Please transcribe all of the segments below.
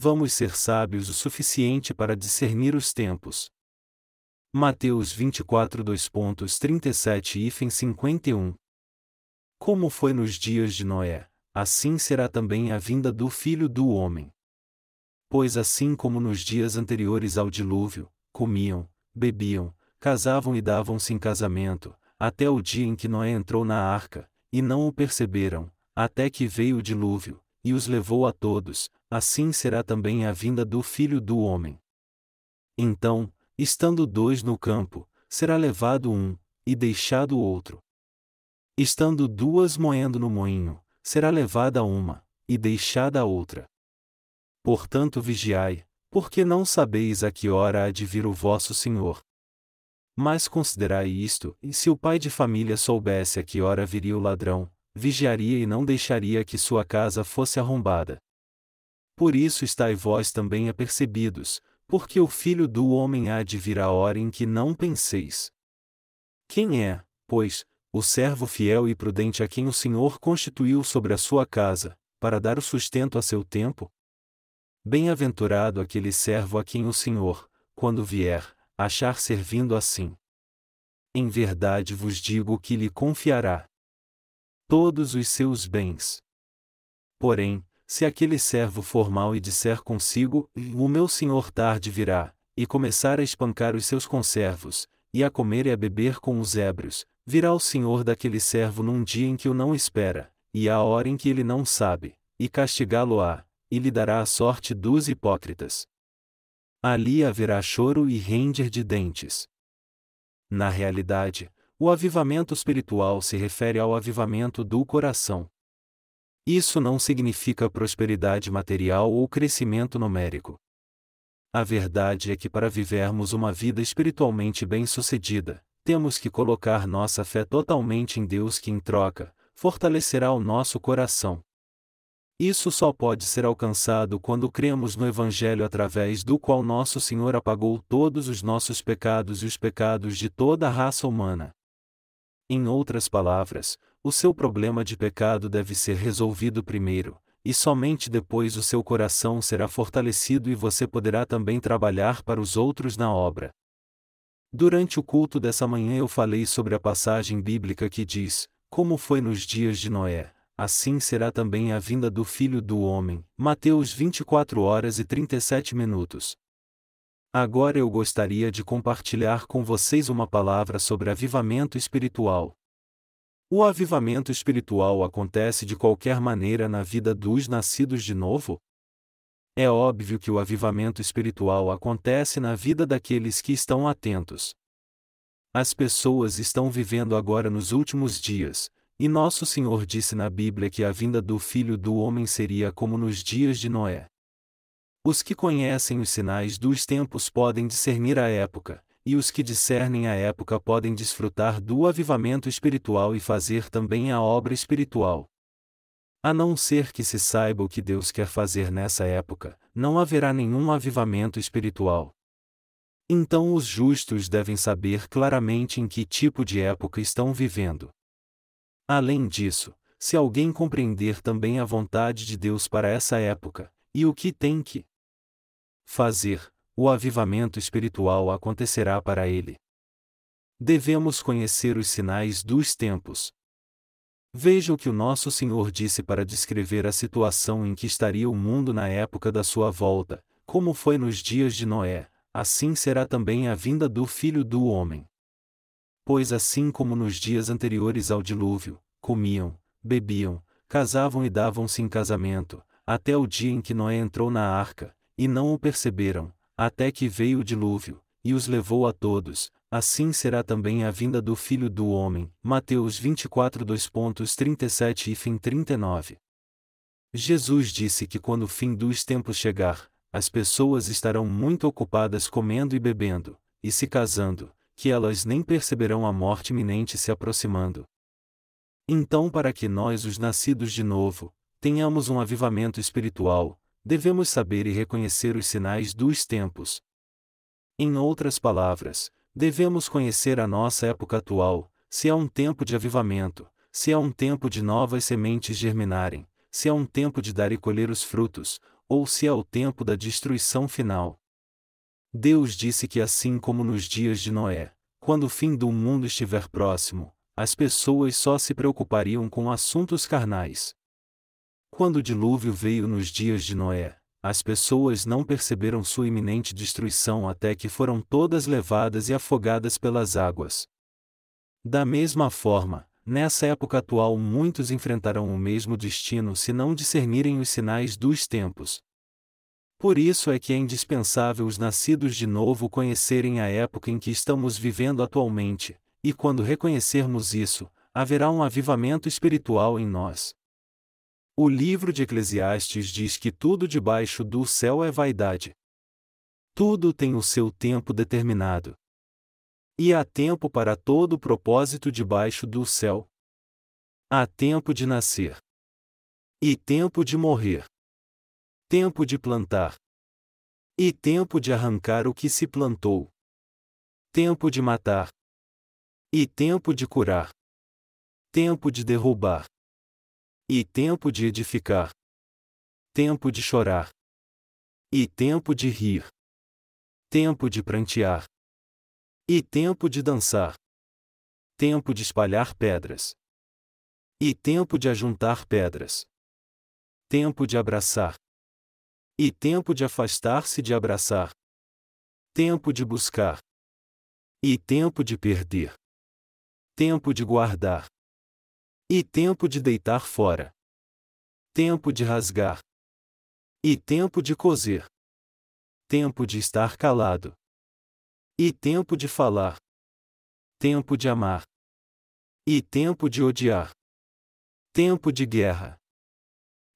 vamos ser sábios o suficiente para discernir os tempos. Mateus 24 2.37 e 51 Como foi nos dias de Noé, assim será também a vinda do Filho do Homem. Pois assim como nos dias anteriores ao dilúvio, comiam, bebiam, casavam e davam-se em casamento, até o dia em que Noé entrou na arca, e não o perceberam, até que veio o dilúvio, e os levou a todos, assim será também a vinda do Filho do Homem. Então, estando dois no campo, será levado um, e deixado o outro. Estando duas moendo no moinho, será levada uma, e deixada a outra. Portanto vigiai, porque não sabeis a que hora há de vir o vosso Senhor. Mas considerai isto, e se o pai de família soubesse a que hora viria o ladrão, vigiaria e não deixaria que sua casa fosse arrombada. Por isso estai vós também apercebidos, porque o filho do homem há de vir a hora em que não penseis. Quem é, pois, o servo fiel e prudente a quem o Senhor constituiu sobre a sua casa, para dar o sustento a seu tempo? Bem-aventurado aquele servo a quem o Senhor, quando vier, achar servindo assim. Em verdade vos digo que lhe confiará todos os seus bens. Porém, se aquele servo for mau e disser consigo, o meu senhor tarde virá, e começar a espancar os seus conservos, e a comer e a beber com os ébrios, virá o senhor daquele servo num dia em que o não espera, e à hora em que ele não sabe, e castigá-lo-á, e lhe dará a sorte dos hipócritas. Ali haverá choro e render de dentes. Na realidade, o avivamento espiritual se refere ao avivamento do coração. Isso não significa prosperidade material ou crescimento numérico. A verdade é que para vivermos uma vida espiritualmente bem-sucedida, temos que colocar nossa fé totalmente em Deus que, em troca, fortalecerá o nosso coração. Isso só pode ser alcançado quando cremos no Evangelho através do qual nosso Senhor apagou todos os nossos pecados e os pecados de toda a raça humana. Em outras palavras, o seu problema de pecado deve ser resolvido primeiro, e somente depois o seu coração será fortalecido e você poderá também trabalhar para os outros na obra. Durante o culto dessa manhã eu falei sobre a passagem bíblica que diz: Como foi nos dias de Noé, assim será também a vinda do Filho do Homem. Mateus 24 horas e 37 minutos. Agora eu gostaria de compartilhar com vocês uma palavra sobre avivamento espiritual. O avivamento espiritual acontece de qualquer maneira na vida dos nascidos de novo? É óbvio que o avivamento espiritual acontece na vida daqueles que estão atentos. As pessoas estão vivendo agora nos últimos dias, e nosso Senhor disse na Bíblia que a vinda do Filho do Homem seria como nos dias de Noé. Os que conhecem os sinais dos tempos podem discernir a época, e os que discernem a época podem desfrutar do avivamento espiritual e fazer também a obra espiritual. A não ser que se saiba o que Deus quer fazer nessa época, não haverá nenhum avivamento espiritual. Então os justos devem saber claramente em que tipo de época estão vivendo. Além disso, se alguém compreender também a vontade de Deus para essa época, e o que tem que fazer, o avivamento espiritual acontecerá para ele. Devemos conhecer os sinais dos tempos. Veja o que o nosso Senhor disse para descrever a situação em que estaria o mundo na época da sua volta, como foi nos dias de Noé, assim será também a vinda do Filho do Homem. Pois assim como nos dias anteriores ao dilúvio, comiam, bebiam, casavam e davam-se em casamento, até o dia em que Noé entrou na arca, e não o perceberam, até que veio o dilúvio, e os levou a todos, assim será também a vinda do Filho do Homem. Mateus 24 2.37 e fim 39. Jesus disse que quando o fim dos tempos chegar, as pessoas estarão muito ocupadas comendo e bebendo, e se casando, que elas nem perceberão a morte iminente se aproximando. Então, para que nós, os nascidos de novo, tenhamos um avivamento espiritual, devemos saber e reconhecer os sinais dos tempos. Em outras palavras, devemos conhecer a nossa época atual, se é um tempo de avivamento, se é um tempo de novas sementes germinarem, se é um tempo de dar e colher os frutos, ou se é o tempo da destruição final. Deus disse que assim como nos dias de Noé, quando o fim do mundo estiver próximo, as pessoas só se preocupariam com assuntos carnais. Quando o dilúvio veio nos dias de Noé, as pessoas não perceberam sua iminente destruição até que foram todas levadas e afogadas pelas águas. Da mesma forma, nessa época atual muitos enfrentarão o mesmo destino se não discernirem os sinais dos tempos. Por isso é que é indispensável os nascidos de novo conhecerem a época em que estamos vivendo atualmente, e quando reconhecermos isso, haverá um avivamento espiritual em nós. O livro de Eclesiastes diz que tudo debaixo do céu é vaidade. Tudo tem o seu tempo determinado. E há tempo para todo o propósito debaixo do céu. Há tempo de nascer. E tempo de morrer. Tempo de plantar. E tempo de arrancar o que se plantou. Tempo de matar. E tempo de curar. Tempo de derrubar e tempo de edificar, tempo de chorar, e tempo de rir, tempo de prantear, e tempo de dançar, tempo de espalhar pedras, e tempo de ajuntar pedras, tempo de abraçar, e tempo de afastar-se de abraçar, tempo de buscar, e tempo de perder, tempo de guardar e tempo de deitar fora. Tempo de rasgar. E tempo de coser. Tempo de estar calado. E tempo de falar. Tempo de amar. E tempo de odiar. Tempo de guerra.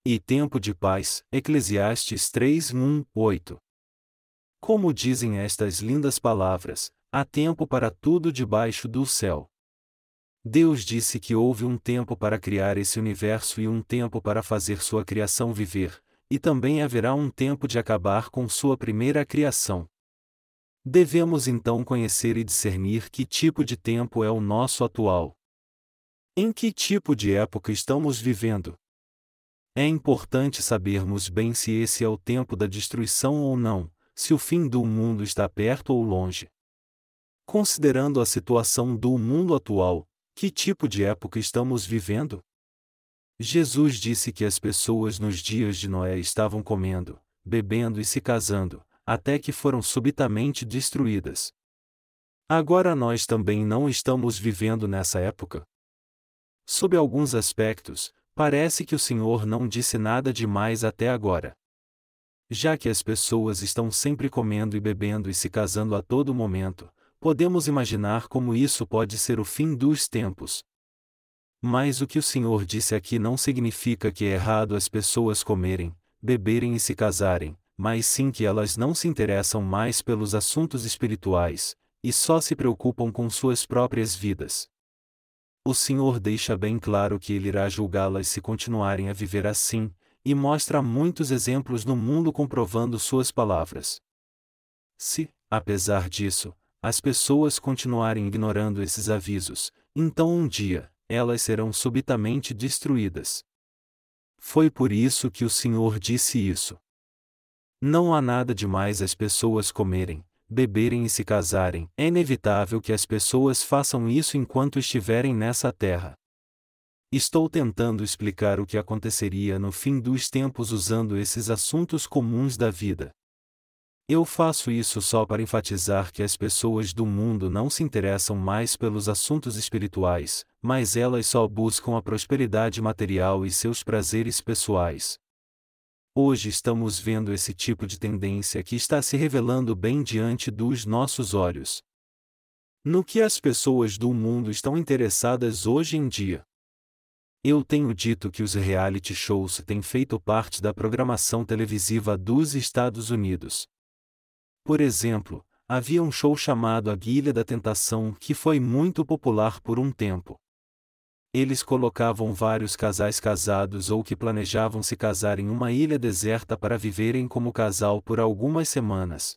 E tempo de paz. Eclesiastes 3, 1, 8. Como dizem estas lindas palavras, há tempo para tudo debaixo do céu. Deus disse que houve um tempo para criar esse universo e um tempo para fazer sua criação viver, e também haverá um tempo de acabar com sua primeira criação. Devemos então conhecer e discernir que tipo de tempo é o nosso atual. Em que tipo de época estamos vivendo? É importante sabermos bem se esse é o tempo da destruição ou não, se o fim do mundo está perto ou longe. Considerando a situação do mundo atual, que tipo de época estamos vivendo? Jesus disse que as pessoas nos dias de Noé estavam comendo, bebendo e se casando, até que foram subitamente destruídas. Agora nós também não estamos vivendo nessa época. Sob alguns aspectos, parece que o Senhor não disse nada demais até agora. Já que as pessoas estão sempre comendo e bebendo e se casando a todo momento, Podemos imaginar como isso pode ser o fim dos tempos. Mas o que o Senhor disse aqui não significa que é errado as pessoas comerem, beberem e se casarem, mas sim que elas não se interessam mais pelos assuntos espirituais, e só se preocupam com suas próprias vidas. O Senhor deixa bem claro que Ele irá julgá-las se continuarem a viver assim, e mostra muitos exemplos no mundo comprovando suas palavras. Se, apesar disso, as pessoas continuarem ignorando esses avisos, então um dia, elas serão subitamente destruídas. Foi por isso que o Senhor disse isso. Não há nada demais as pessoas comerem, beberem e se casarem, é inevitável que as pessoas façam isso enquanto estiverem nessa terra. Estou tentando explicar o que aconteceria no fim dos tempos usando esses assuntos comuns da vida. Eu faço isso só para enfatizar que as pessoas do mundo não se interessam mais pelos assuntos espirituais, mas elas só buscam a prosperidade material e seus prazeres pessoais. Hoje estamos vendo esse tipo de tendência que está se revelando bem diante dos nossos olhos. No que as pessoas do mundo estão interessadas hoje em dia? Eu tenho dito que os reality shows têm feito parte da programação televisiva dos Estados Unidos. Por exemplo, havia um show chamado A Guilha da Tentação que foi muito popular por um tempo. Eles colocavam vários casais casados ou que planejavam se casar em uma ilha deserta para viverem como casal por algumas semanas.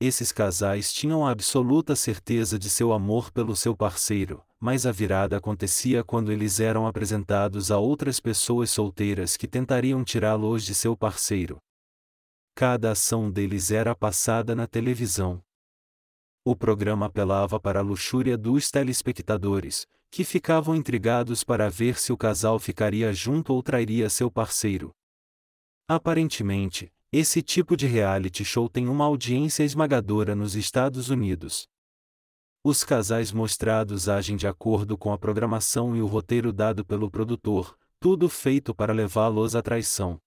Esses casais tinham a absoluta certeza de seu amor pelo seu parceiro, mas a virada acontecia quando eles eram apresentados a outras pessoas solteiras que tentariam tirá-los de seu parceiro, cada ação deles era passada na televisão. O programa apelava para a luxúria dos telespectadores, que ficavam intrigados para ver se o casal ficaria junto ou trairia seu parceiro. Aparentemente, esse tipo de reality show tem uma audiência esmagadora nos Estados Unidos. Os casais mostrados agem de acordo com a programação e o roteiro dado pelo produtor, tudo feito para levá-los à traição.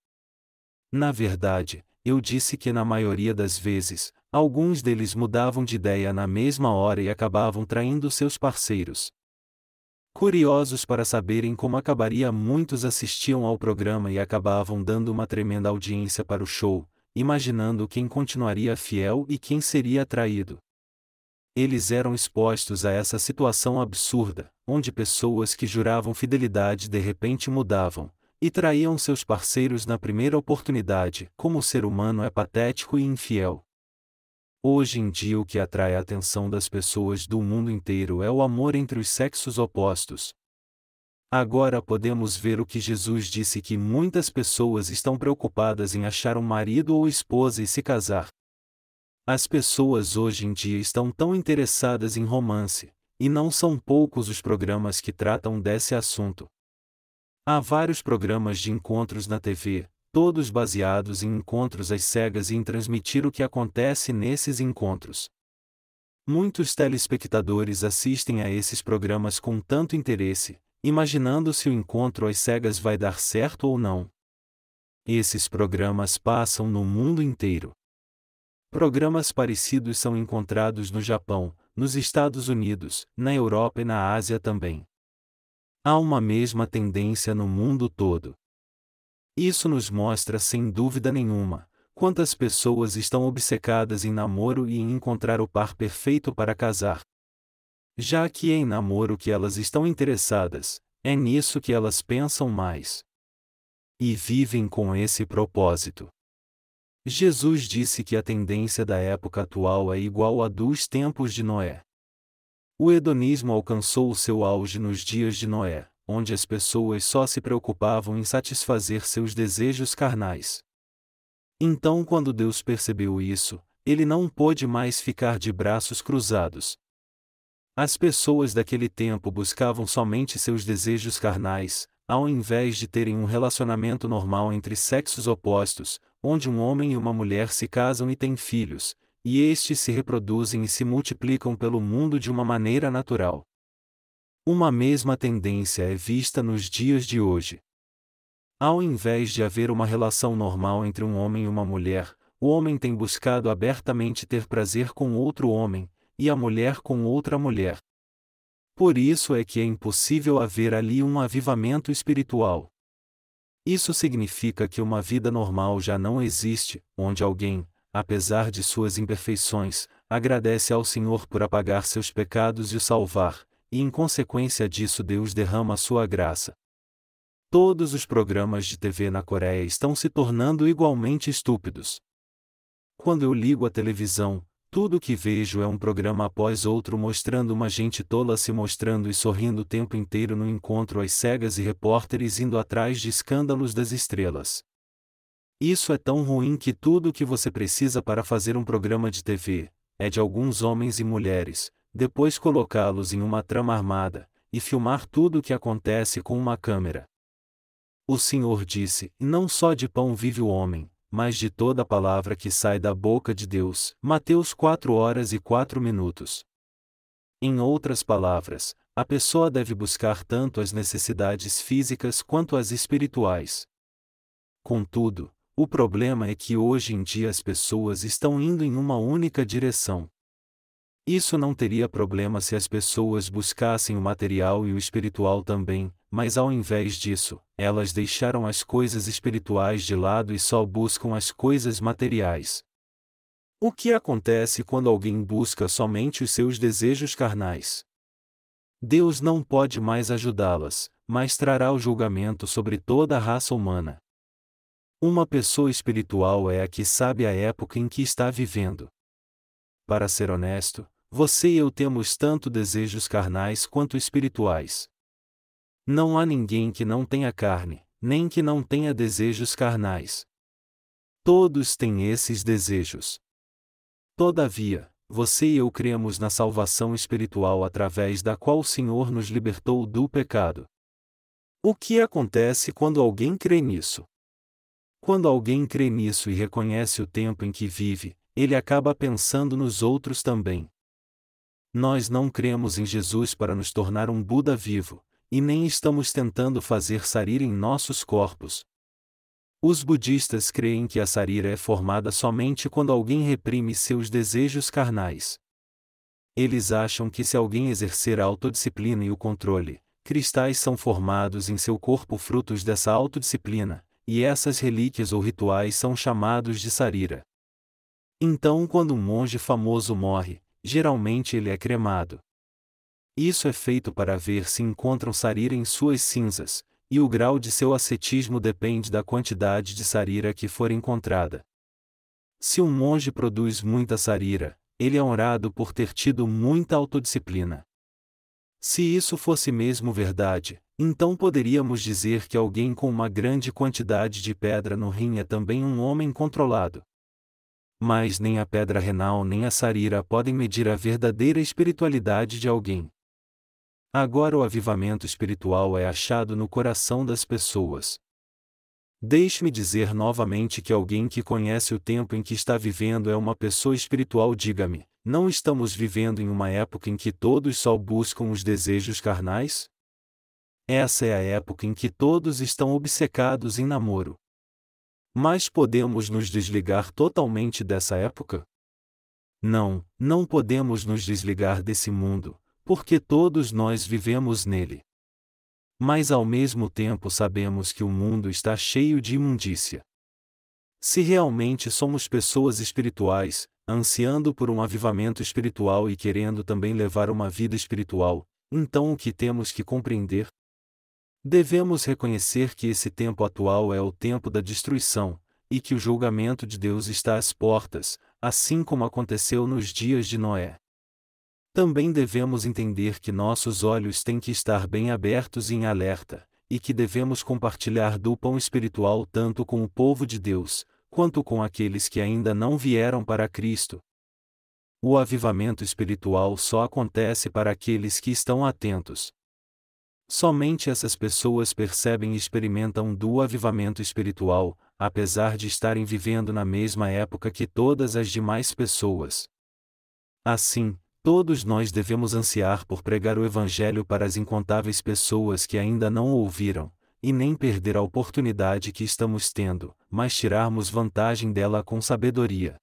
Na verdade, eu disse que na maioria das vezes, alguns deles mudavam de ideia na mesma hora e acabavam traindo seus parceiros. Curiosos para saberem como acabaria, muitos assistiam ao programa e acabavam dando uma tremenda audiência para o show, imaginando quem continuaria fiel e quem seria traído. Eles eram expostos a essa situação absurda, onde pessoas que juravam fidelidade de repente mudavam, e traíam seus parceiros na primeira oportunidade, como o ser humano é patético e infiel. Hoje em dia o que atrai a atenção das pessoas do mundo inteiro é o amor entre os sexos opostos. Agora podemos ver o que Jesus disse que muitas pessoas estão preocupadas em achar um marido ou esposa e se casar. As pessoas hoje em dia estão tão interessadas em romance, e não são poucos os programas que tratam desse assunto. Há vários programas de encontros na TV, todos baseados em encontros às cegas e em transmitir o que acontece nesses encontros. Muitos telespectadores assistem a esses programas com tanto interesse, imaginando se o encontro às cegas vai dar certo ou não. Esses programas passam no mundo inteiro. Programas parecidos são encontrados no Japão, nos Estados Unidos, na Europa e na Ásia também. Há uma mesma tendência no mundo todo. Isso nos mostra sem dúvida nenhuma quantas pessoas estão obcecadas em namoro e em encontrar o par perfeito para casar. Já que é em namoro que elas estão interessadas, é nisso que elas pensam mais. E vivem com esse propósito. Jesus disse que a tendência da época atual é igual à dos tempos de Noé. O hedonismo alcançou o seu auge nos dias de Noé onde as pessoas só se preocupavam em satisfazer seus desejos carnais. Então, quando Deus percebeu isso, ele não pôde mais ficar de braços cruzados. As pessoas daquele tempo buscavam somente seus desejos carnais, ao invés de terem um relacionamento normal entre sexos opostos, onde um homem e uma mulher se casam e têm filhos, e estes se reproduzem e se multiplicam pelo mundo de uma maneira natural. Uma mesma tendência é vista nos dias de hoje. Ao invés de haver uma relação normal entre um homem e uma mulher, o homem tem buscado abertamente ter prazer com outro homem, e a mulher com outra mulher. Por isso é que é impossível haver ali um avivamento espiritual. Isso significa que uma vida normal já não existe, onde alguém, apesar de suas imperfeições, agradece ao Senhor por apagar seus pecados e o salvar, e em consequência disso Deus derrama sua graça. Todos os programas de TV na Coreia estão se tornando igualmente estúpidos. Quando eu ligo a televisão, tudo o que vejo é um programa após outro mostrando uma gente tola se mostrando e sorrindo o tempo inteiro no encontro às cegas e repórteres indo atrás de escândalos das estrelas. Isso é tão ruim que tudo o que você precisa para fazer um programa de TV é de alguns homens e mulheres, depois colocá-los em uma trama armada, e filmar tudo o que acontece com uma câmera. O Senhor disse: Não só de pão vive o homem, mas de toda palavra que sai da boca de Deus. Mateus 4 horas e 4 minutos. Em outras palavras, a pessoa deve buscar tanto as necessidades físicas quanto as espirituais. Contudo, o problema é que hoje em dia as pessoas estão indo em uma única direção. Isso não teria problema se as pessoas buscassem o material e o espiritual também, mas ao invés disso, elas deixaram as coisas espirituais de lado e só buscam as coisas materiais. O que acontece quando alguém busca somente os seus desejos carnais? Deus não pode mais ajudá-las, mas trará o julgamento sobre toda a raça humana. Uma pessoa espiritual é a que sabe a época em que está vivendo. Para ser honesto, você e eu temos tanto desejos carnais quanto espirituais. Não há ninguém que não tenha carne, nem que não tenha desejos carnais. Todos têm esses desejos. Todavia, você e eu cremos na salvação espiritual através da qual o Senhor nos libertou do pecado. O que acontece quando alguém crê nisso? Quando alguém crê nisso e reconhece o tempo em que vive, ele acaba pensando nos outros também. Nós não cremos em Jesus para nos tornar um Buda vivo, e nem estamos tentando fazer sarira em nossos corpos. Os budistas creem que a sarira é formada somente quando alguém reprime seus desejos carnais. Eles acham que se alguém exercer a autodisciplina e o controle, cristais são formados em seu corpo frutos dessa autodisciplina, e essas relíquias ou rituais são chamados de sarira. Então, quando um monge famoso morre, geralmente ele é cremado. Isso é feito para ver se encontram sarira em suas cinzas, e o grau de seu ascetismo depende da quantidade de sarira que for encontrada. Se um monge produz muita sarira, ele é honrado por ter tido muita autodisciplina. Se isso fosse mesmo verdade, então poderíamos dizer que alguém com uma grande quantidade de pedra no rim é também um homem controlado mas nem a pedra renal nem a sarira podem medir a verdadeira espiritualidade de alguém. Agora o avivamento espiritual é achado no coração das pessoas. Deixe-me dizer novamente que alguém que conhece o tempo em que está vivendo é uma pessoa espiritual. Diga-me, não estamos vivendo em uma época em que todos só buscam os desejos carnais? Essa é a época em que todos estão obcecados em namoro. Mas podemos nos desligar totalmente dessa época? Não, não podemos nos desligar desse mundo, porque todos nós vivemos nele. Mas ao mesmo tempo sabemos que o mundo está cheio de imundícia. Se realmente somos pessoas espirituais, ansiando por um avivamento espiritual e querendo também levar uma vida espiritual, então o que temos que compreender? Devemos reconhecer que esse tempo atual é o tempo da destruição, e que o julgamento de Deus está às portas, assim como aconteceu nos dias de Noé. Também devemos entender que nossos olhos têm que estar bem abertos e em alerta, e que devemos compartilhar do pão espiritual tanto com o povo de Deus, quanto com aqueles que ainda não vieram para Cristo. O avivamento espiritual só acontece para aqueles que estão atentos, Somente essas pessoas percebem e experimentam do avivamento espiritual, apesar de estarem vivendo na mesma época que todas as demais pessoas. Assim, todos nós devemos ansiar por pregar o Evangelho para as incontáveis pessoas que ainda não o ouviram, e nem perder a oportunidade que estamos tendo, mas tirarmos vantagem dela com sabedoria.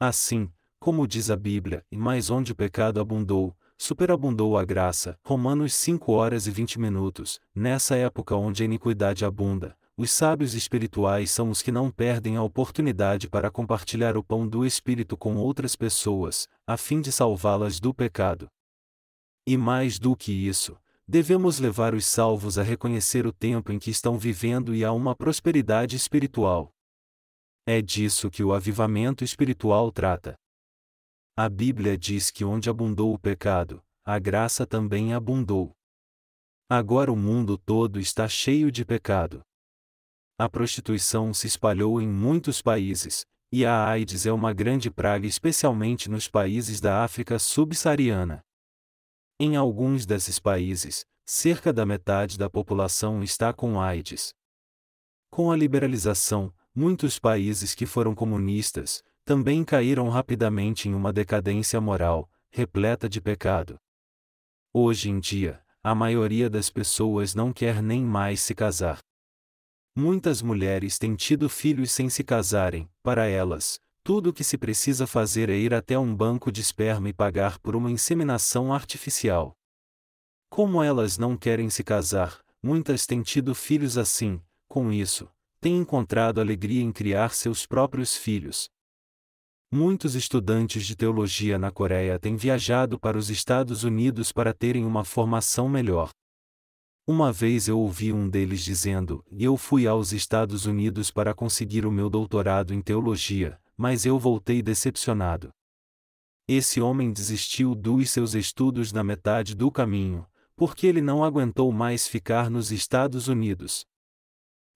Assim, como diz a Bíblia, e mais onde o pecado abundou, superabundou a graça. Romanos 5 horas e 20 minutos. Nessa época onde a iniquidade abunda, os sábios espirituais são os que não perdem a oportunidade para compartilhar o pão do Espírito com outras pessoas, a fim de salvá-las do pecado. E mais do que isso, devemos levar os salvos a reconhecer o tempo em que estão vivendo e a uma prosperidade espiritual. É disso que o avivamento espiritual trata. A Bíblia diz que onde abundou o pecado, a graça também abundou. Agora o mundo todo está cheio de pecado. A prostituição se espalhou em muitos países, e a AIDS é uma grande praga especialmente nos países da África subsaariana. Em alguns desses países, cerca da metade da população está com AIDS. Com a liberalização, muitos países que foram comunistas, também caíram rapidamente em uma decadência moral, repleta de pecado. Hoje em dia, a maioria das pessoas não quer nem mais se casar. Muitas mulheres têm tido filhos sem se casarem, para elas, tudo o que se precisa fazer é ir até um banco de esperma e pagar por uma inseminação artificial. Como elas não querem se casar, muitas têm tido filhos assim, com isso, têm encontrado alegria em criar seus próprios filhos, Muitos estudantes de teologia na Coreia têm viajado para os Estados Unidos para terem uma formação melhor. Uma vez eu ouvi um deles dizendo: Eu fui aos Estados Unidos para conseguir o meu doutorado em teologia, mas eu voltei decepcionado. Esse homem desistiu dos seus estudos na metade do caminho, porque ele não aguentou mais ficar nos Estados Unidos.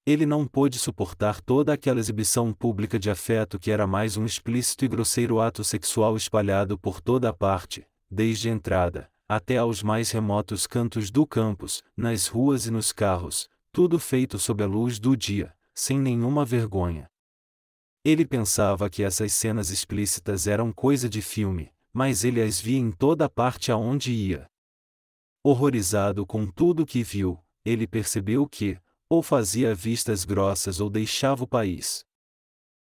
Ele não pôde suportar toda aquela exibição pública de afeto que era mais um explícito e grosseiro ato sexual espalhado por toda a parte, desde a entrada, até aos mais remotos cantos do campus, nas ruas e nos carros, tudo feito sob a luz do dia, sem nenhuma vergonha. Ele pensava que essas cenas explícitas eram coisa de filme, mas ele as via em toda parte aonde ia. Horrorizado com tudo que viu, ele percebeu que, ou fazia vistas grossas ou deixava o país.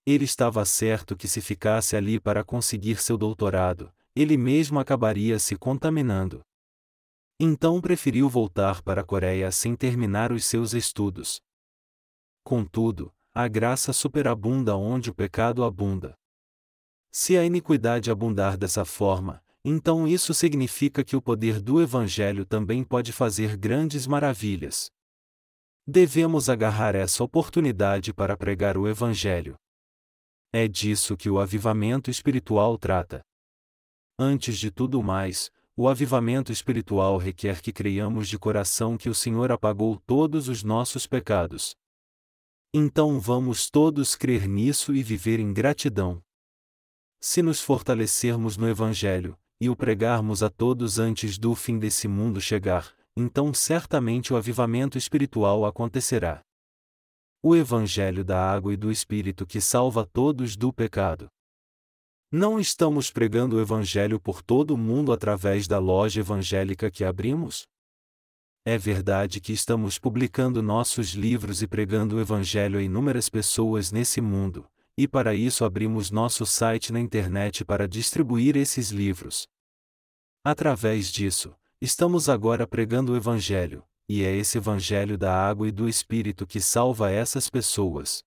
Ele estava certo que se ficasse ali para conseguir seu doutorado, ele mesmo acabaria se contaminando. Então preferiu voltar para a Coreia sem terminar os seus estudos. Contudo, a graça superabunda onde o pecado abunda. Se a iniquidade abundar dessa forma, então isso significa que o poder do Evangelho também pode fazer grandes maravilhas. Devemos agarrar essa oportunidade para pregar o Evangelho. É disso que o avivamento espiritual trata. Antes de tudo mais, o avivamento espiritual requer que creiamos de coração que o Senhor apagou todos os nossos pecados. Então vamos todos crer nisso e viver em gratidão. Se nos fortalecermos no Evangelho, e o pregarmos a todos antes do fim desse mundo chegar, então certamente o avivamento espiritual acontecerá. O Evangelho da água e do Espírito que salva todos do pecado. Não estamos pregando o Evangelho por todo o mundo através da loja evangélica que abrimos? É verdade que estamos publicando nossos livros e pregando o Evangelho a inúmeras pessoas nesse mundo, e para isso abrimos nosso site na internet para distribuir esses livros. Através disso, estamos agora pregando o Evangelho, e é esse Evangelho da água e do Espírito que salva essas pessoas.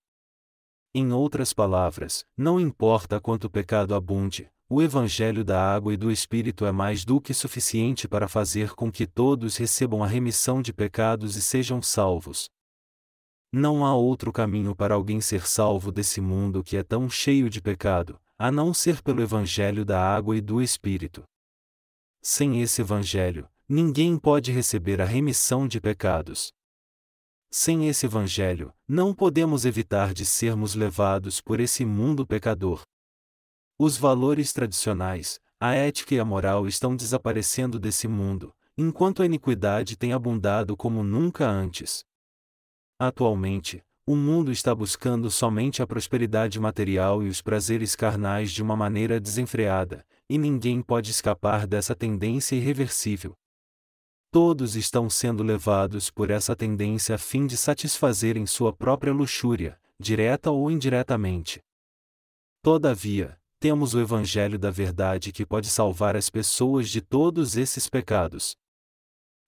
Em outras palavras, não importa quanto pecado abunde, o Evangelho da água e do Espírito é mais do que suficiente para fazer com que todos recebam a remissão de pecados e sejam salvos. Não há outro caminho para alguém ser salvo desse mundo que é tão cheio de pecado, a não ser pelo Evangelho da água e do Espírito. Sem esse Evangelho, ninguém pode receber a remissão de pecados. Sem esse Evangelho, não podemos evitar de sermos levados por esse mundo pecador. Os valores tradicionais, a ética e a moral estão desaparecendo desse mundo, enquanto a iniquidade tem abundado como nunca antes. Atualmente, o mundo está buscando somente a prosperidade material e os prazeres carnais de uma maneira desenfreada, e ninguém pode escapar dessa tendência irreversível. Todos estão sendo levados por essa tendência a fim de satisfazerem sua própria luxúria, direta ou indiretamente. Todavia, temos o Evangelho da Verdade que pode salvar as pessoas de todos esses pecados.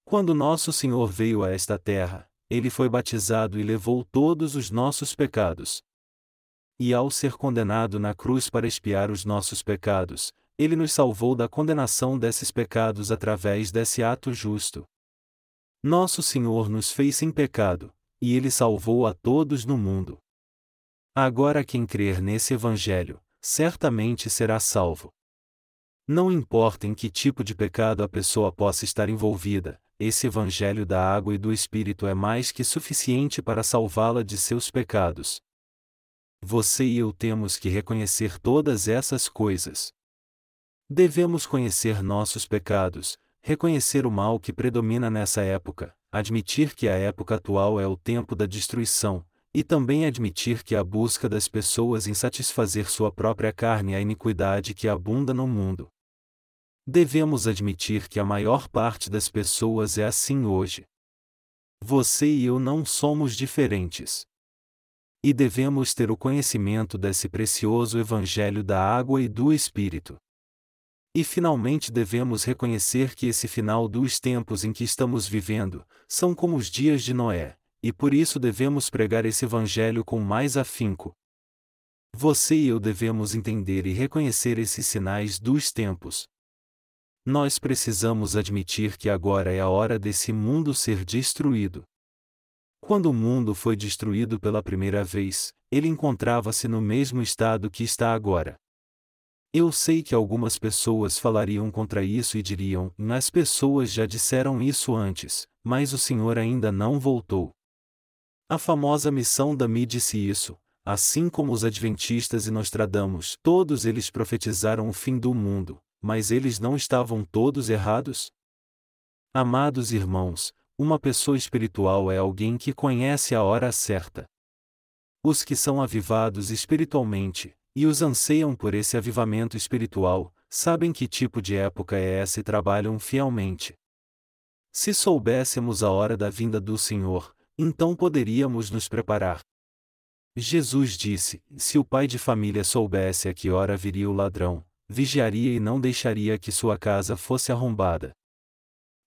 Quando nosso Senhor veio a esta terra, ele foi batizado e levou todos os nossos pecados. E ao ser condenado na cruz para expiar os nossos pecados, ele nos salvou da condenação desses pecados através desse ato justo. Nosso Senhor nos fez sem pecado, e ele salvou a todos no mundo. Agora quem crer nesse Evangelho, certamente será salvo. Não importa em que tipo de pecado a pessoa possa estar envolvida, esse Evangelho da água e do Espírito é mais que suficiente para salvá-la de seus pecados. Você e eu temos que reconhecer todas essas coisas. Devemos conhecer nossos pecados, reconhecer o mal que predomina nessa época, admitir que a época atual é o tempo da destruição, e também admitir que a busca das pessoas em satisfazer sua própria carne é a iniquidade que abunda no mundo. Devemos admitir que a maior parte das pessoas é assim hoje. Você e eu não somos diferentes. E devemos ter o conhecimento desse precioso Evangelho da água e do Espírito. E finalmente devemos reconhecer que esse final dos tempos em que estamos vivendo, são como os dias de Noé, e por isso devemos pregar esse Evangelho com mais afinco. Você e eu devemos entender e reconhecer esses sinais dos tempos. Nós precisamos admitir que agora é a hora desse mundo ser destruído. Quando o mundo foi destruído pela primeira vez, ele encontrava-se no mesmo estado que está agora. Eu sei que algumas pessoas falariam contra isso e diriam: As pessoas já disseram isso antes, mas o Senhor ainda não voltou. A famosa missão da Mi disse isso, assim como os Adventistas e Nostradamus, todos eles profetizaram o fim do mundo, mas eles não estavam todos errados? Amados irmãos, uma pessoa espiritual é alguém que conhece a hora certa. Os que são avivados espiritualmente, e os anseiam por esse avivamento espiritual, sabem que tipo de época é essa e trabalham fielmente. Se soubéssemos a hora da vinda do Senhor, então poderíamos nos preparar. Jesus disse: Se o pai de família soubesse a que hora viria o ladrão, vigiaria e não deixaria que sua casa fosse arrombada.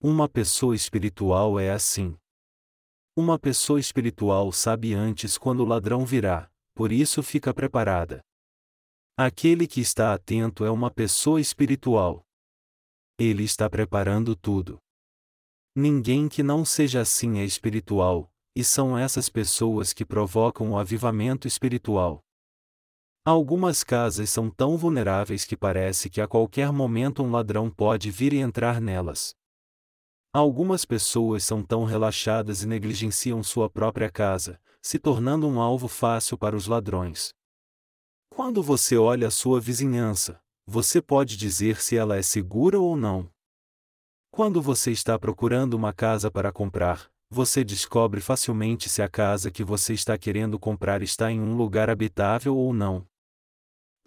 Uma pessoa espiritual é assim. Uma pessoa espiritual sabe antes quando o ladrão virá, por isso fica preparada. Aquele que está atento é uma pessoa espiritual. Ele está preparando tudo. Ninguém que não seja assim é espiritual, e são essas pessoas que provocam o avivamento espiritual. Algumas casas são tão vulneráveis que parece que a qualquer momento um ladrão pode vir e entrar nelas. Algumas pessoas são tão relaxadas e negligenciam sua própria casa, se tornando um alvo fácil para os ladrões. Quando você olha a sua vizinhança, você pode dizer se ela é segura ou não. Quando você está procurando uma casa para comprar, você descobre facilmente se a casa que você está querendo comprar está em um lugar habitável ou não.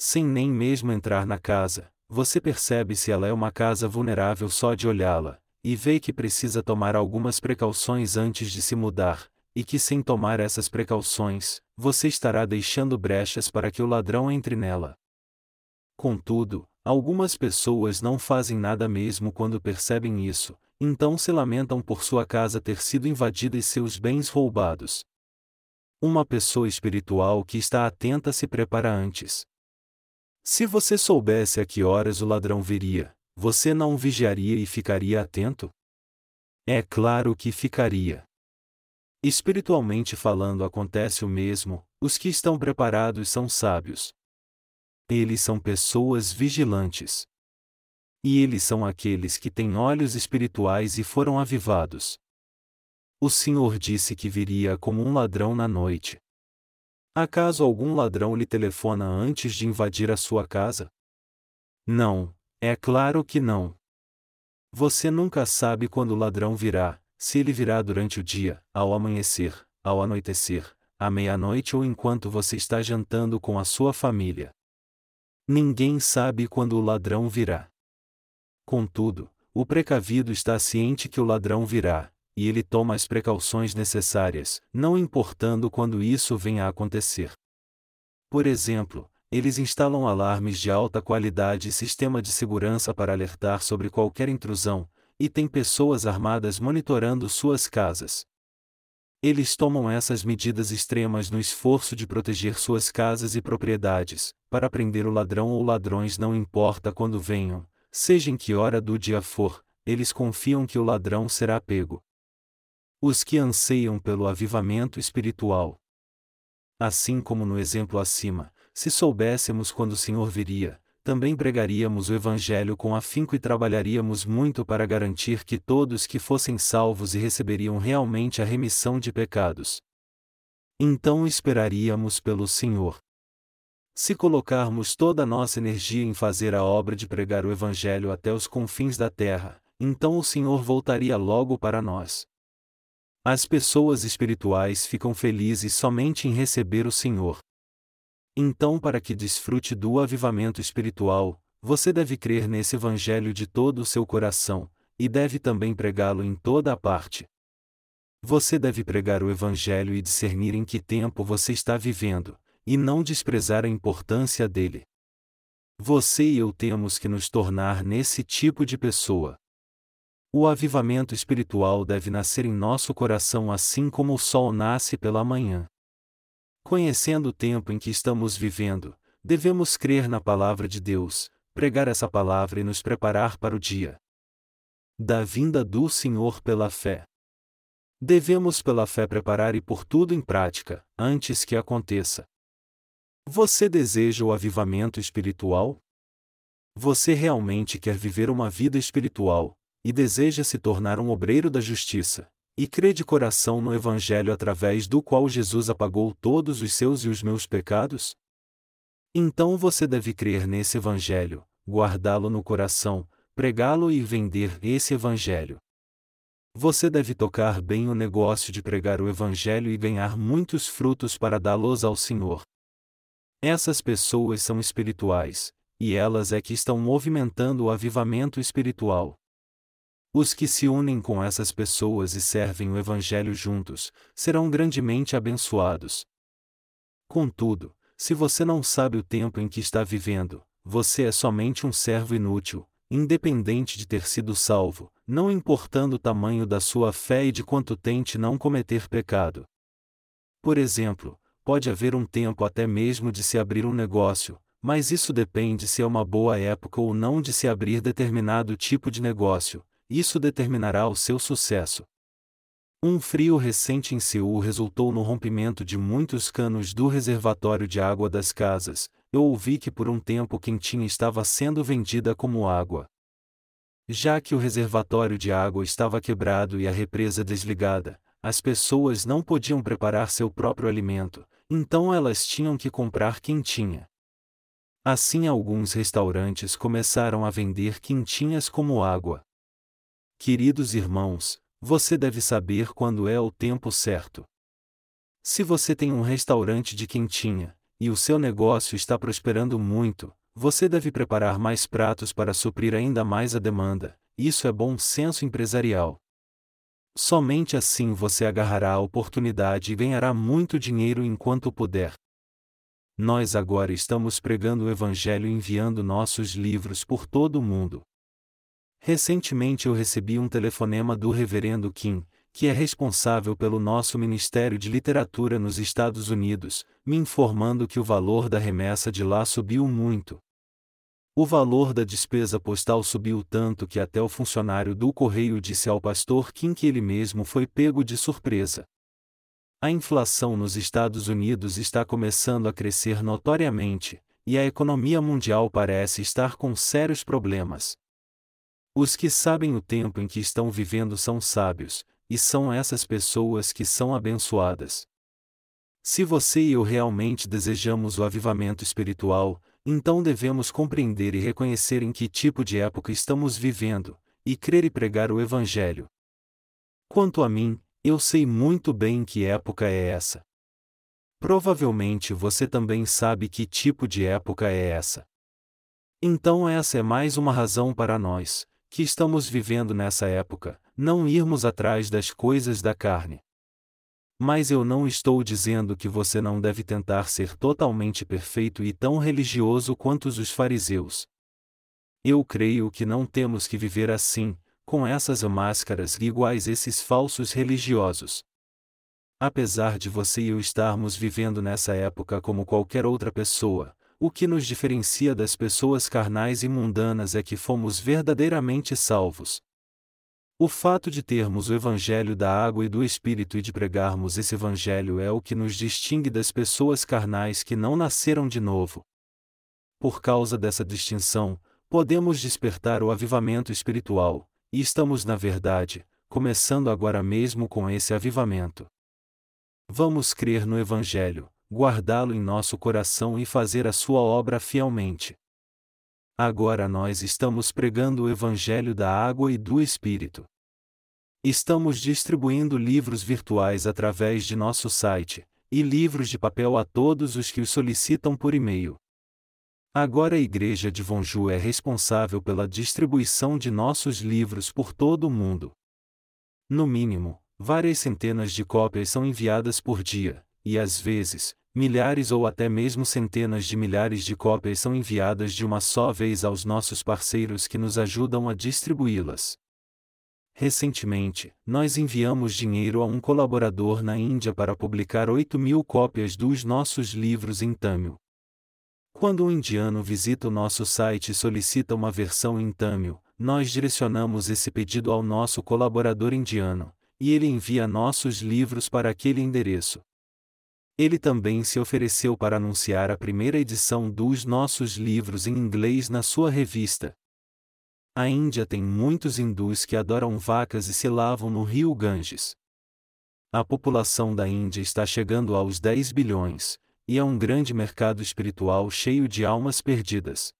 Sem nem mesmo entrar na casa, você percebe se ela é uma casa vulnerável só de olhá-la, e vê que precisa tomar algumas precauções antes de se mudar, e que sem tomar essas precauções, você estará deixando brechas para que o ladrão entre nela. Contudo, algumas pessoas não fazem nada mesmo quando percebem isso, então se lamentam por sua casa ter sido invadida e seus bens roubados. Uma pessoa espiritual que está atenta se prepara antes. Se você soubesse a que horas o ladrão viria, você não vigiaria e ficaria atento? É claro que ficaria. Espiritualmente falando, acontece o mesmo: os que estão preparados são sábios. Eles são pessoas vigilantes. E eles são aqueles que têm olhos espirituais e foram avivados. O Senhor disse que viria como um ladrão na noite. Acaso algum ladrão lhe telefona antes de invadir a sua casa? Não, é claro que não. Você nunca sabe quando o ladrão virá, se ele virá durante o dia, ao amanhecer, ao anoitecer, à meia-noite ou enquanto você está jantando com a sua família. Ninguém sabe quando o ladrão virá. Contudo, o precavido está ciente que o ladrão virá, e ele toma as precauções necessárias, não importando quando isso venha a acontecer. Por exemplo, eles instalam alarmes de alta qualidade e sistema de segurança para alertar sobre qualquer intrusão, e têm pessoas armadas monitorando suas casas. Eles tomam essas medidas extremas no esforço de proteger suas casas e propriedades, para prender o ladrão ou ladrões não importa quando venham, seja em que hora do dia for, eles confiam que o ladrão será pego. Os que anseiam pelo avivamento espiritual. Assim como no exemplo acima, se soubéssemos quando o Senhor viria, também pregaríamos o Evangelho com afinco e trabalharíamos muito para garantir que todos que fossem salvos e receberiam realmente a remissão de pecados. Então esperaríamos pelo Senhor. Se colocarmos toda a nossa energia em fazer a obra de pregar o Evangelho até os confins da terra, então o Senhor voltaria logo para nós. As pessoas espirituais ficam felizes somente em receber o Senhor. Então, para que desfrute do avivamento espiritual, você deve crer nesse Evangelho de todo o seu coração, e deve também pregá-lo em toda a parte. Você deve pregar o Evangelho e discernir em que tempo você está vivendo, e não desprezar a importância dele. Você e eu temos que nos tornar nesse tipo de pessoa. O avivamento espiritual deve nascer em nosso coração assim como o sol nasce pela manhã. Conhecendo o tempo em que estamos vivendo, devemos crer na palavra de Deus, pregar essa palavra e nos preparar para o dia da vinda do Senhor pela fé. Devemos pela fé preparar e pôr tudo em prática, antes que aconteça. Você deseja o avivamento espiritual? Você realmente quer viver uma vida espiritual, e deseja se tornar um obreiro da justiça, e crê de coração no Evangelho através do qual Jesus apagou todos os seus e os meus pecados? Então você deve crer nesse Evangelho, guardá-lo no coração, pregá-lo e vender esse Evangelho. Você deve tocar bem o negócio de pregar o Evangelho e ganhar muitos frutos para dá-los ao Senhor. Essas pessoas são espirituais, e elas é que estão movimentando o avivamento espiritual. Os que se unem com essas pessoas e servem o Evangelho juntos, serão grandemente abençoados. Contudo, se você não sabe o tempo em que está vivendo, você é somente um servo inútil, independente de ter sido salvo, não importando o tamanho da sua fé e de quanto tente não cometer pecado. Por exemplo, pode haver um tempo até mesmo de se abrir um negócio, mas isso depende se é uma boa época ou não de se abrir determinado tipo de negócio, isso determinará o seu sucesso. Um frio recente em Seul resultou no rompimento de muitos canos do reservatório de água das casas. Eu ouvi que por um tempo quentinha estava sendo vendida como água. Já que o reservatório de água estava quebrado e a represa desligada, as pessoas não podiam preparar seu próprio alimento, então elas tinham que comprar quentinha. Assim alguns restaurantes começaram a vender quentinhas como água. Queridos irmãos, você deve saber quando é o tempo certo. Se você tem um restaurante de quentinha, e o seu negócio está prosperando muito, você deve preparar mais pratos para suprir ainda mais a demanda, isso é bom senso empresarial. Somente assim você agarrará a oportunidade e ganhará muito dinheiro enquanto puder. Nós agora estamos pregando o Evangelho enviando nossos livros por todo o mundo. Recentemente eu recebi um telefonema do Reverendo Kim, que é responsável pelo nosso Ministério de Literatura nos Estados Unidos, me informando que o valor da remessa de lá subiu muito. O valor da despesa postal subiu tanto que até o funcionário do correio disse ao pastor Kim que ele mesmo foi pego de surpresa. A inflação nos Estados Unidos está começando a crescer notoriamente, e a economia mundial parece estar com sérios problemas. Os que sabem o tempo em que estão vivendo são sábios, e são essas pessoas que são abençoadas. Se você e eu realmente desejamos o avivamento espiritual, então devemos compreender e reconhecer em que tipo de época estamos vivendo, e crer e pregar o Evangelho. Quanto a mim, eu sei muito bem que época é essa. Provavelmente você também sabe que tipo de época é essa. Então, essa é mais uma razão para nós, que estamos vivendo nessa época, não irmos atrás das coisas da carne. Mas eu não estou dizendo que você não deve tentar ser totalmente perfeito e tão religioso quanto os fariseus. Eu creio que não temos que viver assim, com essas máscaras iguais esses falsos religiosos. Apesar de você e eu estarmos vivendo nessa época como qualquer outra pessoa, o que nos diferencia das pessoas carnais e mundanas é que fomos verdadeiramente salvos. O fato de termos o Evangelho da água e do Espírito e de pregarmos esse Evangelho é o que nos distingue das pessoas carnais que não nasceram de novo. Por causa dessa distinção, podemos despertar o avivamento espiritual, e estamos, na verdade, começando agora mesmo com esse avivamento. Vamos crer no Evangelho, guardá-lo em nosso coração e fazer a sua obra fielmente. Agora nós estamos pregando o Evangelho da água e do Espírito. Estamos distribuindo livros virtuais através de nosso site, e livros de papel a todos os que os solicitam por e-mail. Agora a Igreja de Vonju é responsável pela distribuição de nossos livros por todo o mundo. No mínimo, várias centenas de cópias são enviadas por dia, e às vezes, milhares ou até mesmo centenas de milhares de cópias são enviadas de uma só vez aos nossos parceiros que nos ajudam a distribuí-las. Recentemente, nós enviamos dinheiro a um colaborador na Índia para publicar 8 mil cópias dos nossos livros em Tamil. Quando um indiano visita o nosso site e solicita uma versão em Tamil, nós direcionamos esse pedido ao nosso colaborador indiano, e ele envia nossos livros para aquele endereço. Ele também se ofereceu para anunciar a primeira edição dos nossos livros em inglês na sua revista. A Índia tem muitos hindus que adoram vacas e se lavam no rio Ganges. A população da Índia está chegando aos 10 bilhões, e é um grande mercado espiritual cheio de almas perdidas.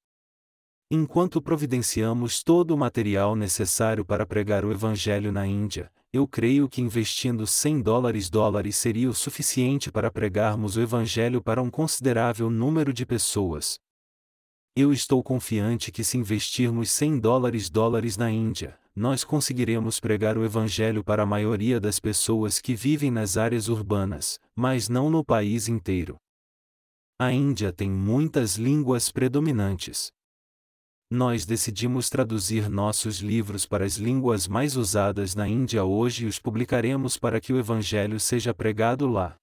Enquanto providenciamos todo o material necessário para pregar o Evangelho na Índia, eu creio que investindo 100 dólares dólares seria o suficiente para pregarmos o Evangelho para um considerável número de pessoas. Eu estou confiante que se investirmos 100 dólares dólares na Índia, nós conseguiremos pregar o Evangelho para a maioria das pessoas que vivem nas áreas urbanas, mas não no país inteiro. A Índia tem muitas línguas predominantes nós decidimos traduzir nossos livros para as línguas mais usadas na Índia hoje e os publicaremos para que o Evangelho seja pregado lá.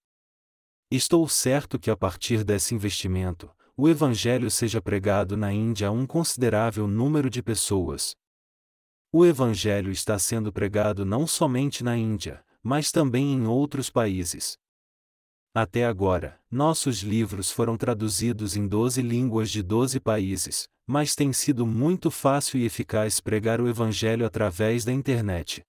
Estou certo que a partir desse investimento, o Evangelho seja pregado na Índia a um considerável número de pessoas. O Evangelho está sendo pregado não somente na Índia, mas também em outros países. Até agora, nossos livros foram traduzidos em 12 línguas de 12 países, mas tem sido muito fácil e eficaz pregar o Evangelho através da internet.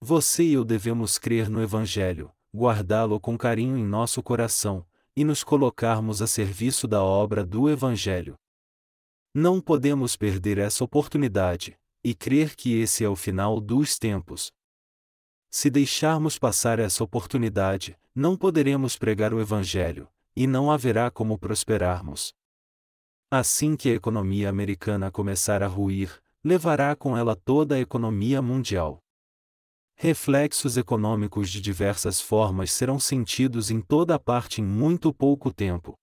Você e eu devemos crer no Evangelho, guardá-lo com carinho em nosso coração, e nos colocarmos a serviço da obra do Evangelho. Não podemos perder essa oportunidade, e crer que esse é o final dos tempos, se deixarmos passar essa oportunidade, não poderemos pregar o Evangelho, e não haverá como prosperarmos. Assim que a economia americana começar a ruir, levará com ela toda a economia mundial. Reflexos econômicos de diversas formas serão sentidos em toda parte em muito pouco tempo.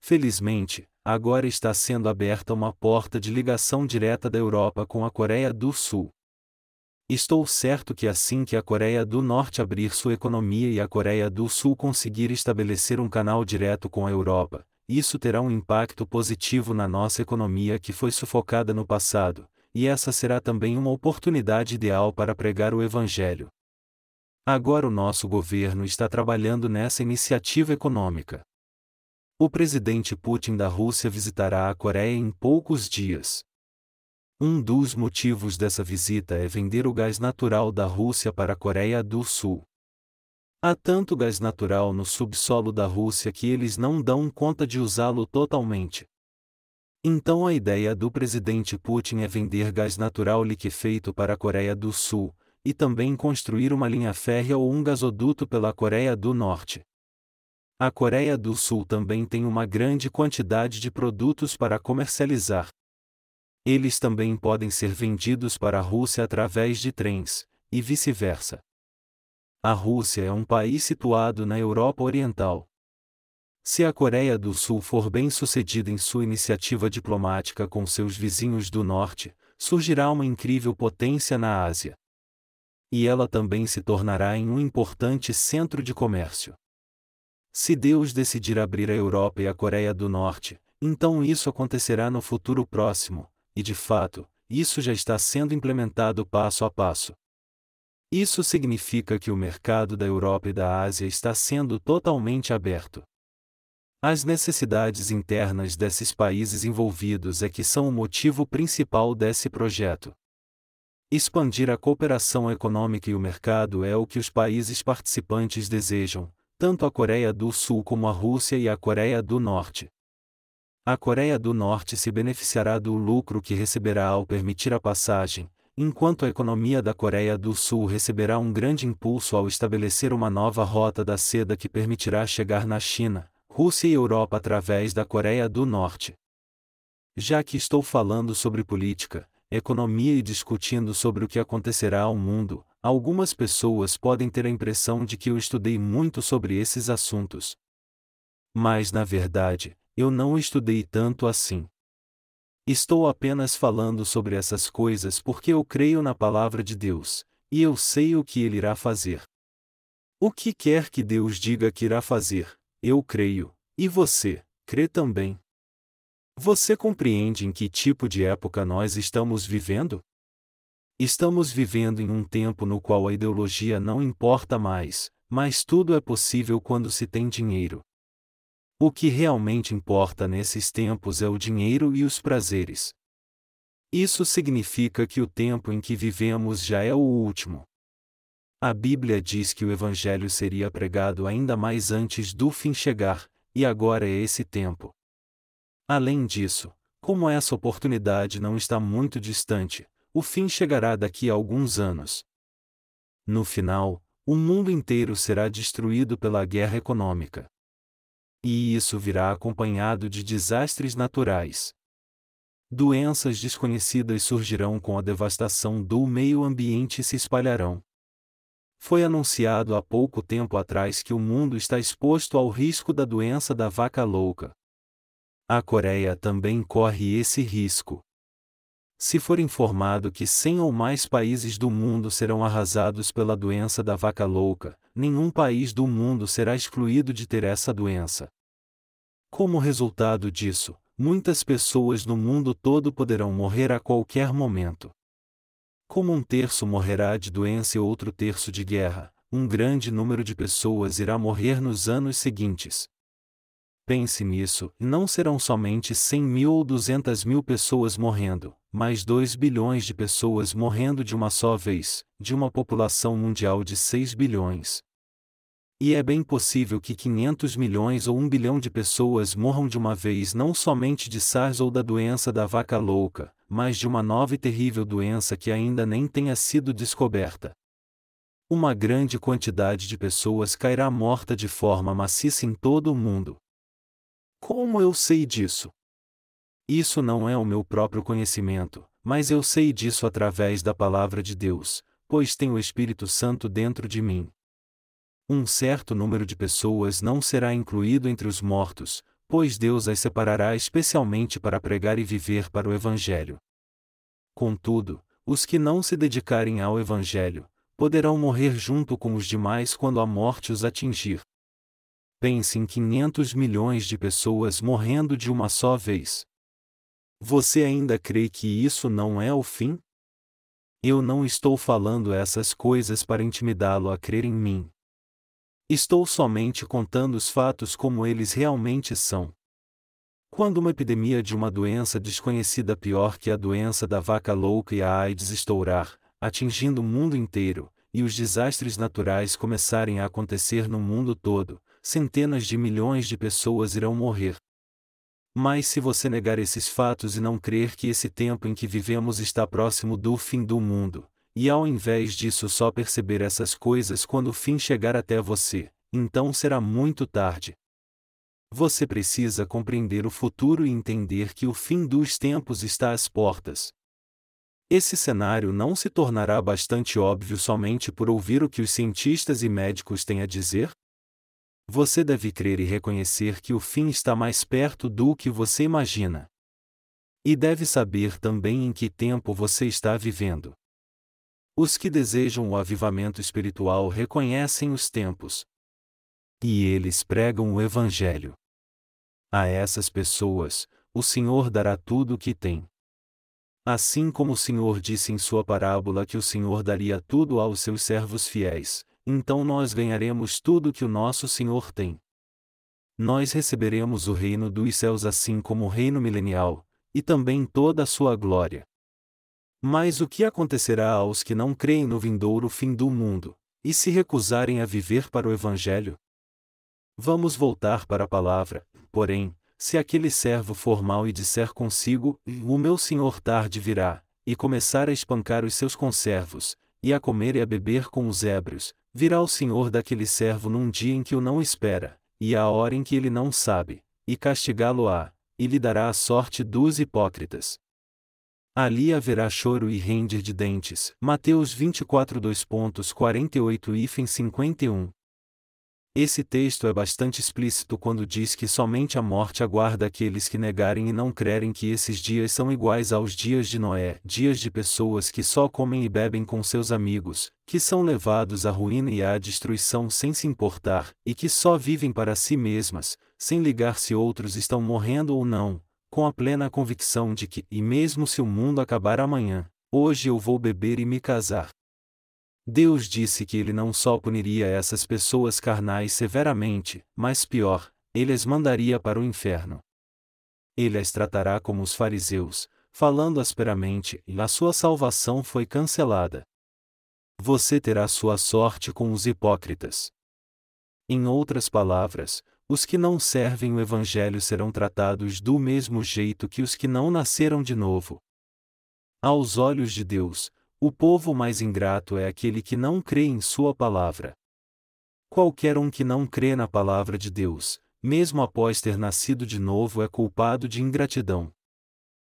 Felizmente, agora está sendo aberta uma porta de ligação direta da Europa com a Coreia do Sul. Estou certo que assim que a Coreia do Norte abrir sua economia e a Coreia do Sul conseguir estabelecer um canal direto com a Europa, isso terá um impacto positivo na nossa economia que foi sufocada no passado, e essa será também uma oportunidade ideal para pregar o Evangelho. Agora o nosso governo está trabalhando nessa iniciativa econômica. O presidente Putin da Rússia visitará a Coreia em poucos dias. Um dos motivos dessa visita é vender o gás natural da Rússia para a Coreia do Sul. Há tanto gás natural no subsolo da Rússia que eles não dão conta de usá-lo totalmente. Então a ideia do presidente Putin é vender gás natural liquefeito para a Coreia do Sul, e também construir uma linha férrea ou um gasoduto pela Coreia do Norte. A Coreia do Sul também tem uma grande quantidade de produtos para comercializar eles também podem ser vendidos para a Rússia através de trens, e vice-versa. A Rússia é um país situado na Europa Oriental. Se a Coreia do Sul for bem sucedida em sua iniciativa diplomática com seus vizinhos do Norte, surgirá uma incrível potência na Ásia. E ela também se tornará em um importante centro de comércio. Se Deus decidir abrir a Europa e a Coreia do Norte, então isso acontecerá no futuro próximo, e de fato, isso já está sendo implementado passo a passo. Isso significa que o mercado da Europa e da Ásia está sendo totalmente aberto. As necessidades internas desses países envolvidos é que são o motivo principal desse projeto. Expandir a cooperação econômica e o mercado é o que os países participantes desejam, tanto a Coreia do Sul como a Rússia e a Coreia do Norte. A Coreia do Norte se beneficiará do lucro que receberá ao permitir a passagem, enquanto a economia da Coreia do Sul receberá um grande impulso ao estabelecer uma nova rota da seda que permitirá chegar na China, Rússia e Europa através da Coreia do Norte. Já que estou falando sobre política, economia e discutindo sobre o que acontecerá ao mundo, algumas pessoas podem ter a impressão de que eu estudei muito sobre esses assuntos. Mas, na verdade, eu não estudei tanto assim. Estou apenas falando sobre essas coisas porque eu creio na palavra de Deus, e eu sei o que ele irá fazer. O que quer que Deus diga que irá fazer, eu creio, e você, crê também. Você compreende em que tipo de época nós estamos vivendo? Estamos vivendo em um tempo no qual a ideologia não importa mais, mas tudo é possível quando se tem dinheiro. O que realmente importa nesses tempos é o dinheiro e os prazeres. Isso significa que o tempo em que vivemos já é o último. A Bíblia diz que o Evangelho seria pregado ainda mais antes do fim chegar, e agora é esse tempo. Além disso, como essa oportunidade não está muito distante, o fim chegará daqui a alguns anos. No final, o mundo inteiro será destruído pela guerra econômica. E isso virá acompanhado de desastres naturais. Doenças desconhecidas surgirão com a devastação do meio ambiente e se espalharão. Foi anunciado há pouco tempo atrás que o mundo está exposto ao risco da doença da vaca louca. A Coreia também corre esse risco. Se for informado que 100 ou mais países do mundo serão arrasados pela doença da vaca louca, nenhum país do mundo será excluído de ter essa doença. Como resultado disso, muitas pessoas no mundo todo poderão morrer a qualquer momento. Como um terço morrerá de doença e outro terço de guerra, um grande número de pessoas irá morrer nos anos seguintes. Pense nisso, não serão somente 100 mil ou 200 mil pessoas morrendo, mas 2 bilhões de pessoas morrendo de uma só vez, de uma população mundial de 6 bilhões. E é bem possível que 500 milhões ou 1 bilhão de pessoas morram de uma vez não somente de SARS ou da doença da vaca louca, mas de uma nova e terrível doença que ainda nem tenha sido descoberta. Uma grande quantidade de pessoas cairá morta de forma maciça em todo o mundo. Como eu sei disso? Isso não é o meu próprio conhecimento, mas eu sei disso através da palavra de Deus, pois tenho o Espírito Santo dentro de mim. Um certo número de pessoas não será incluído entre os mortos, pois Deus as separará especialmente para pregar e viver para o Evangelho. Contudo, os que não se dedicarem ao Evangelho, poderão morrer junto com os demais quando a morte os atingir. Pense em 500 milhões de pessoas morrendo de uma só vez. Você ainda crê que isso não é o fim? Eu não estou falando essas coisas para intimidá-lo a crer em mim. Estou somente contando os fatos como eles realmente são. Quando uma epidemia de uma doença desconhecida pior que a doença da vaca louca e a AIDS estourar, atingindo o mundo inteiro, e os desastres naturais começarem a acontecer no mundo todo, centenas de milhões de pessoas irão morrer. Mas se você negar esses fatos e não crer que esse tempo em que vivemos está próximo do fim do mundo, e ao invés disso só perceber essas coisas quando o fim chegar até você, então será muito tarde. Você precisa compreender o futuro e entender que o fim dos tempos está às portas. Esse cenário não se tornará bastante óbvio somente por ouvir o que os cientistas e médicos têm a dizer? Você deve crer e reconhecer que o fim está mais perto do que você imagina. E deve saber também em que tempo você está vivendo. Os que desejam o avivamento espiritual reconhecem os tempos. E eles pregam o Evangelho. A essas pessoas, o Senhor dará tudo o que tem. Assim como o Senhor disse em sua parábola que o Senhor daria tudo aos seus servos fiéis, então nós ganharemos tudo que o nosso Senhor tem. Nós receberemos o reino dos céus assim como o reino milenial, e também toda a sua glória. Mas o que acontecerá aos que não creem no vindouro fim do mundo, e se recusarem a viver para o Evangelho? Vamos voltar para a palavra, porém, se aquele servo for mau e disser consigo: O meu senhor tarde virá, e começar a espancar os seus conservos, e a comer e a beber com os ébrios, virá o senhor daquele servo num dia em que o não espera, e à hora em que ele não sabe, e castigá-lo-á, e lhe dará a sorte dos hipócritas. Ali haverá choro e render de dentes. Mateus 24 2.48 e 51. Esse texto é bastante explícito quando diz que somente a morte aguarda aqueles que negarem e não crerem que esses dias são iguais aos dias de Noé, dias de pessoas que só comem e bebem com seus amigos, que são levados à ruína e à destruição sem se importar, e que só vivem para si mesmas, sem ligar se outros estão morrendo ou não, com a plena convicção de que, e mesmo se o mundo acabar amanhã, hoje eu vou beber e me casar. Deus disse que ele não só puniria essas pessoas carnais severamente, mas pior, ele as mandaria para o inferno. Ele as tratará como os fariseus, falando asperamente, e a sua salvação foi cancelada. Você terá sua sorte com os hipócritas. Em outras palavras, os que não servem o Evangelho serão tratados do mesmo jeito que os que não nasceram de novo. Aos olhos de Deus, o povo mais ingrato é aquele que não crê em Sua palavra. Qualquer um que não crê na palavra de Deus, mesmo após ter nascido de novo, é culpado de ingratidão.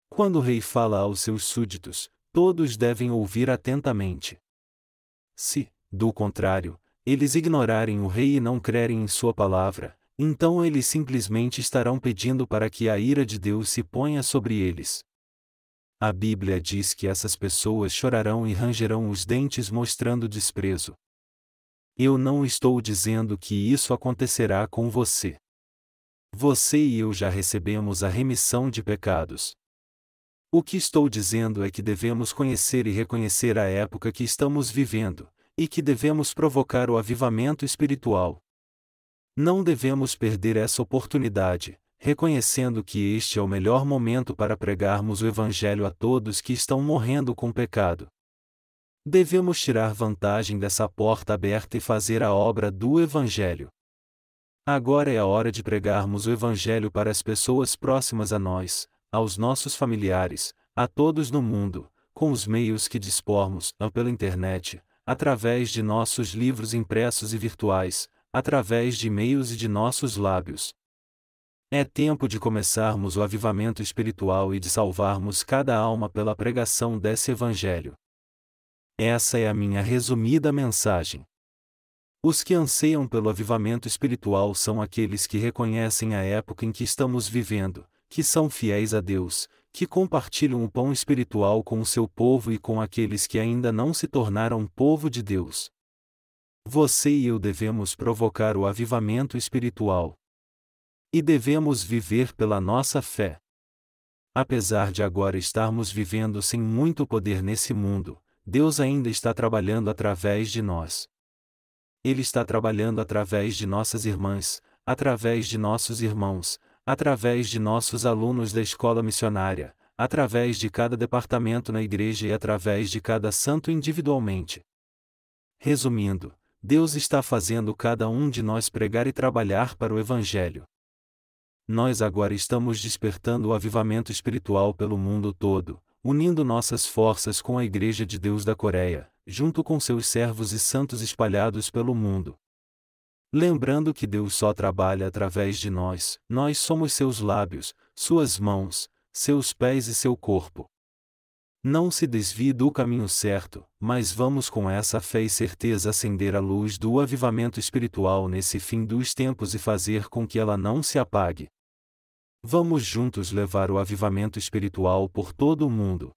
Quando o rei fala aos seus súditos, todos devem ouvir atentamente. Se, do contrário, eles ignorarem o rei e não crerem em sua palavra, então eles simplesmente estarão pedindo para que a ira de Deus se ponha sobre eles. A Bíblia diz que essas pessoas chorarão e rangerão os dentes mostrando desprezo. Eu não estou dizendo que isso acontecerá com você. Você e eu já recebemos a remissão de pecados. O que estou dizendo é que devemos conhecer e reconhecer a época que estamos vivendo, e que devemos provocar o avivamento espiritual. Não devemos perder essa oportunidade, reconhecendo que este é o melhor momento para pregarmos o Evangelho a todos que estão morrendo com pecado. Devemos tirar vantagem dessa porta aberta e fazer a obra do Evangelho. Agora é a hora de pregarmos o Evangelho para as pessoas próximas a nós, aos nossos familiares, a todos no mundo, com os meios que dispormos, pela internet, através de nossos livros impressos e virtuais, através de e-mails e de nossos lábios. É tempo de começarmos o avivamento espiritual e de salvarmos cada alma pela pregação desse Evangelho. Essa é a minha resumida mensagem. Os que anseiam pelo avivamento espiritual são aqueles que reconhecem a época em que estamos vivendo, que são fiéis a Deus, que compartilham o pão espiritual com o seu povo e com aqueles que ainda não se tornaram povo de Deus. Você e eu devemos provocar o avivamento espiritual. E devemos viver pela nossa fé. Apesar de agora estarmos vivendo sem muito poder nesse mundo, Deus ainda está trabalhando através de nós. Ele está trabalhando através de nossas irmãs, através de nossos irmãos, através de nossos alunos da escola missionária, através de cada departamento na igreja e através de cada santo individualmente. Resumindo, Deus está fazendo cada um de nós pregar e trabalhar para o Evangelho. Nós agora estamos despertando o avivamento espiritual pelo mundo todo, unindo nossas forças com a Igreja de Deus da Coreia, junto com seus servos e santos espalhados pelo mundo. Lembrando que Deus só trabalha através de nós, nós somos seus lábios, suas mãos, seus pés e seu corpo. Não se desvie do caminho certo, mas vamos com essa fé e certeza acender a luz do avivamento espiritual nesse fim dos tempos e fazer com que ela não se apague. Vamos juntos levar o avivamento espiritual por todo o mundo.